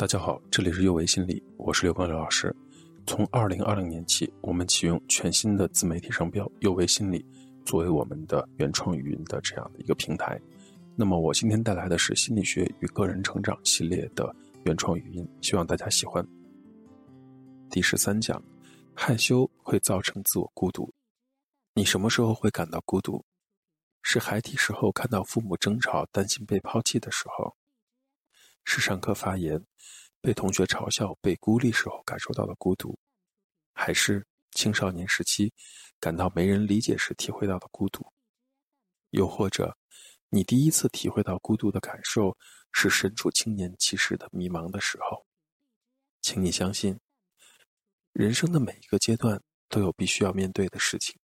大家好，这里是幼维心理，我是刘光刘老师。从二零二零年起，我们启用全新的自媒体商标“幼维心理”作为我们的原创语音的这样的一个平台。那么，我今天带来的是心理学与个人成长系列的原创语音，希望大家喜欢。第十三讲，害羞会造成自我孤独。你什么时候会感到孤独？是孩提时候看到父母争吵，担心被抛弃的时候；是上课发言，被同学嘲笑、被孤立时候感受到的孤独；还是青少年时期感到没人理解时体会到的孤独？又或者，你第一次体会到孤独的感受是身处青年期时的迷茫的时候？请你相信，人生的每一个阶段都有必须要面对的事情，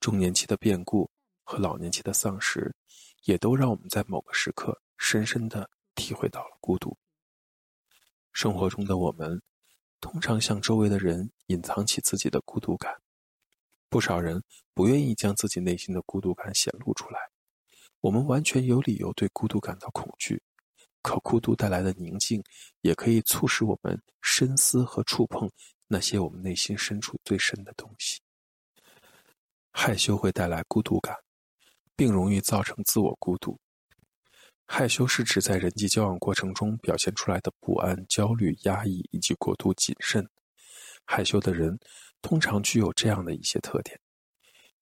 中年期的变故。和老年期的丧失，也都让我们在某个时刻深深的体会到了孤独。生活中的我们，通常向周围的人隐藏起自己的孤独感，不少人不愿意将自己内心的孤独感显露出来。我们完全有理由对孤独感到恐惧，可孤独带来的宁静，也可以促使我们深思和触碰那些我们内心深处最深的东西。害羞会带来孤独感。并容易造成自我孤独。害羞是指在人际交往过程中表现出来的不安、焦虑、压抑以及过度谨慎。害羞的人通常具有这样的一些特点：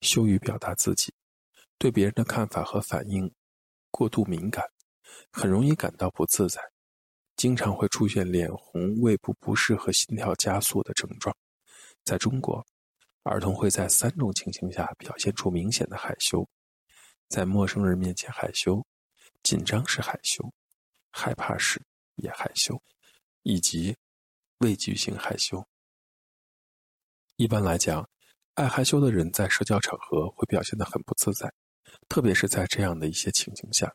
羞于表达自己，对别人的看法和反应过度敏感，很容易感到不自在，经常会出现脸红、胃部不适和心跳加速的症状。在中国，儿童会在三种情形下表现出明显的害羞。在陌生人面前害羞，紧张时害羞，害怕时也害羞，以及畏惧性害羞。一般来讲，爱害羞的人在社交场合会表现得很不自在，特别是在这样的一些情形下：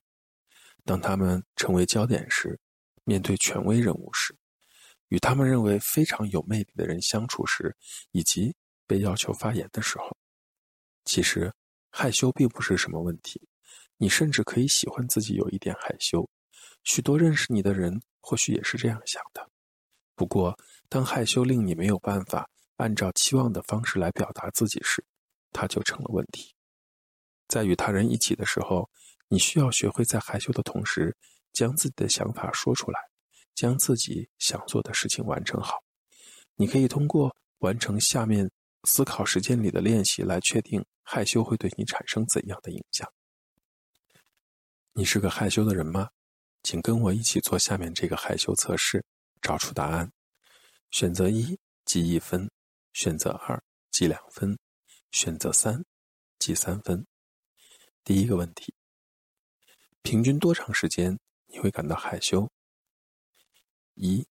当他们成为焦点时，面对权威人物时，与他们认为非常有魅力的人相处时，以及被要求发言的时候，其实。害羞并不是什么问题，你甚至可以喜欢自己有一点害羞。许多认识你的人或许也是这样想的。不过，当害羞令你没有办法按照期望的方式来表达自己时，它就成了问题。在与他人一起的时候，你需要学会在害羞的同时，将自己的想法说出来，将自己想做的事情完成好。你可以通过完成下面。思考时间里的练习来确定害羞会对你产生怎样的影响。你是个害羞的人吗？请跟我一起做下面这个害羞测试，找出答案。选择一记一分，选择二记两分，选择三记三分。第一个问题：平均多长时间你会感到害羞？一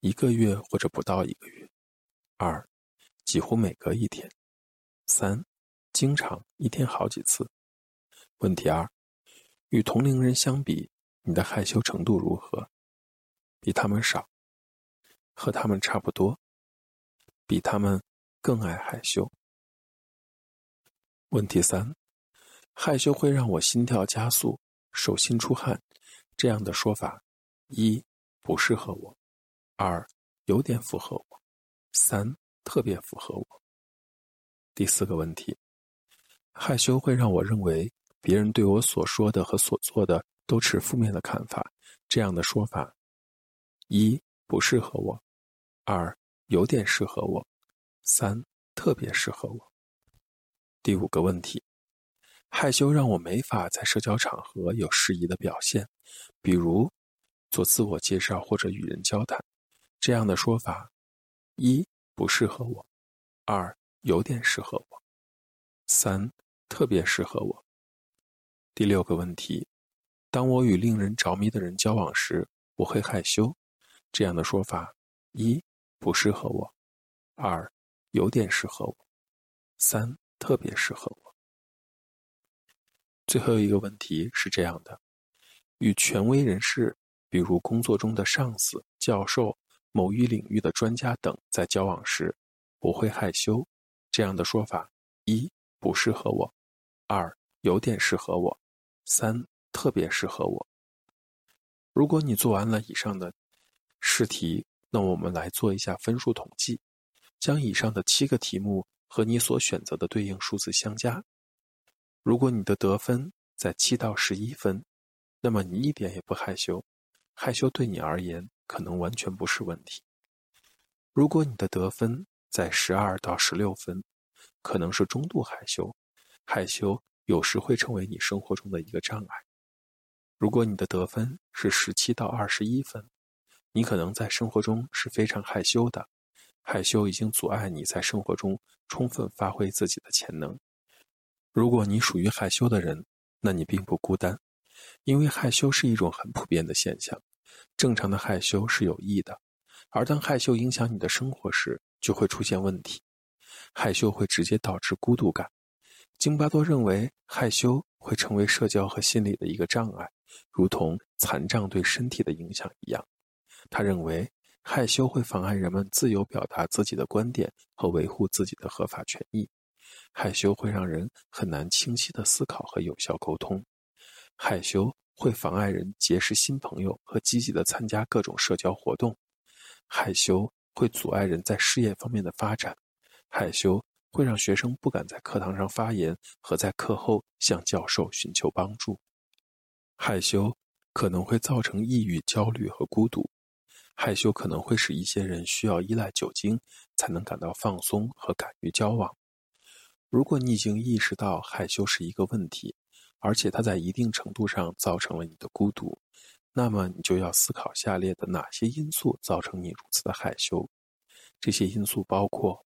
一个月或者不到一个月。二。几乎每隔一天，三，经常一天好几次。问题二，与同龄人相比，你的害羞程度如何？比他们少，和他们差不多，比他们更爱害羞。问题三，害羞会让我心跳加速、手心出汗，这样的说法，一不适合我，二有点符合我，三。特别符合我。第四个问题，害羞会让我认为别人对我所说的和所做的都持负面的看法。这样的说法，一不适合我，二有点适合我，三特别适合我。第五个问题，害羞让我没法在社交场合有适宜的表现，比如做自我介绍或者与人交谈。这样的说法，一。不适合我，二有点适合我，三特别适合我。第六个问题，当我与令人着迷的人交往时，我会害羞。这样的说法，一不适合我，二有点适合我，三特别适合我。最后一个问题是这样的：与权威人士，比如工作中的上司、教授。某一领域的专家等在交往时，我会害羞。这样的说法：一不适合我，二有点适合我，三特别适合我。如果你做完了以上的试题，那我们来做一下分数统计，将以上的七个题目和你所选择的对应数字相加。如果你的得分在七到十一分，那么你一点也不害羞，害羞对你而言可能完全不是问题。如果你的得分在十二到十六分，可能是中度害羞，害羞有时会成为你生活中的一个障碍。如果你的得分是十七到二十一分，你可能在生活中是非常害羞的，害羞已经阻碍你在生活中充分发挥自己的潜能。如果你属于害羞的人，那你并不孤单，因为害羞是一种很普遍的现象。正常的害羞是有益的，而当害羞影响你的生活时，就会出现问题。害羞会直接导致孤独感。京巴多认为，害羞会成为社交和心理的一个障碍，如同残障对身体的影响一样。他认为，害羞会妨碍人们自由表达自己的观点和维护自己的合法权益。害羞会让人很难清晰的思考和有效沟通，害羞会妨碍人结识新朋友和积极的参加各种社交活动，害羞会阻碍人在事业方面的发展，害羞会让学生不敢在课堂上发言和在课后向教授寻求帮助，害羞可能会造成抑郁、焦虑和孤独，害羞可能会使一些人需要依赖酒精才能感到放松和敢于交往。如果你已经意识到害羞是一个问题，而且它在一定程度上造成了你的孤独，那么你就要思考下列的哪些因素造成你如此的害羞。这些因素包括：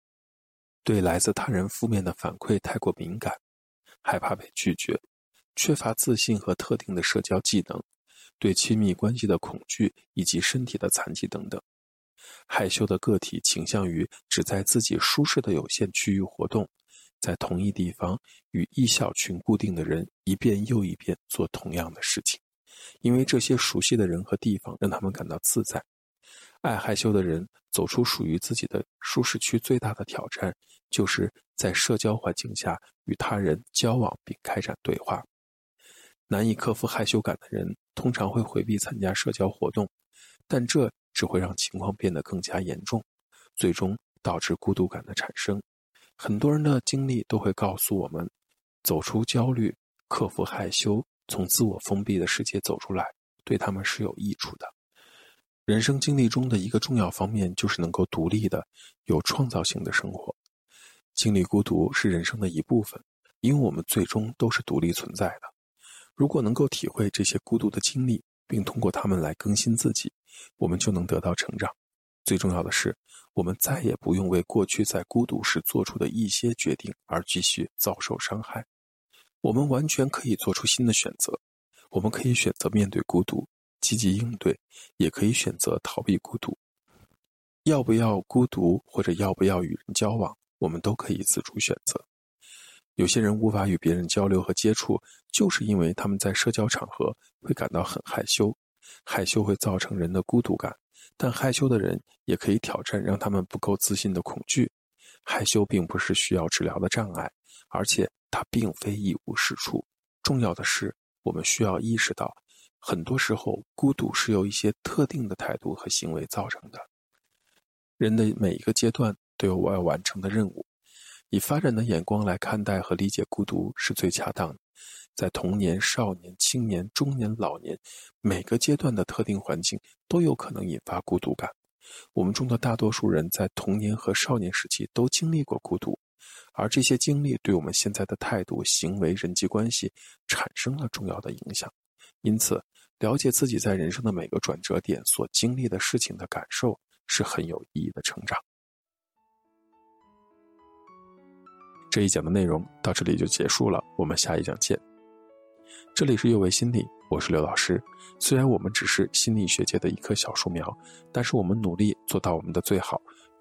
对来自他人负面的反馈太过敏感，害怕被拒绝，缺乏自信和特定的社交技能，对亲密关系的恐惧以及身体的残疾等等。害羞的个体倾向于只在自己舒适的有限区域活动。在同一地方与一小群固定的人一遍又一遍做同样的事情，因为这些熟悉的人和地方让他们感到自在。爱害羞的人走出属于自己的舒适区，最大的挑战就是在社交环境下与他人交往并开展对话。难以克服害羞感的人通常会回避参加社交活动，但这只会让情况变得更加严重，最终导致孤独感的产生。很多人的经历都会告诉我们，走出焦虑、克服害羞、从自我封闭的世界走出来，对他们是有益处的。人生经历中的一个重要方面，就是能够独立的、有创造性的生活。经历孤独是人生的一部分，因为我们最终都是独立存在的。如果能够体会这些孤独的经历，并通过他们来更新自己，我们就能得到成长。最重要的是，我们再也不用为过去在孤独时做出的一些决定而继续遭受伤害。我们完全可以做出新的选择。我们可以选择面对孤独，积极应对，也可以选择逃避孤独。要不要孤独，或者要不要与人交往，我们都可以自主选择。有些人无法与别人交流和接触，就是因为他们在社交场合会感到很害羞，害羞会造成人的孤独感。但害羞的人也可以挑战让他们不够自信的恐惧。害羞并不是需要治疗的障碍，而且它并非一无是处。重要的是，我们需要意识到，很多时候孤独是由一些特定的态度和行为造成的。人的每一个阶段都有我要完成的任务，以发展的眼光来看待和理解孤独是最恰当的。在童年、少年、青年、中年、老年，每个阶段的特定环境都有可能引发孤独感。我们中的大多数人在童年和少年时期都经历过孤独，而这些经历对我们现在的态度、行为、人际关系产生了重要的影响。因此，了解自己在人生的每个转折点所经历的事情的感受是很有意义的成长。这一讲的内容到这里就结束了，我们下一讲见。这里是幼为心理，我是刘老师。虽然我们只是心理学界的一棵小树苗，但是我们努力做到我们的最好，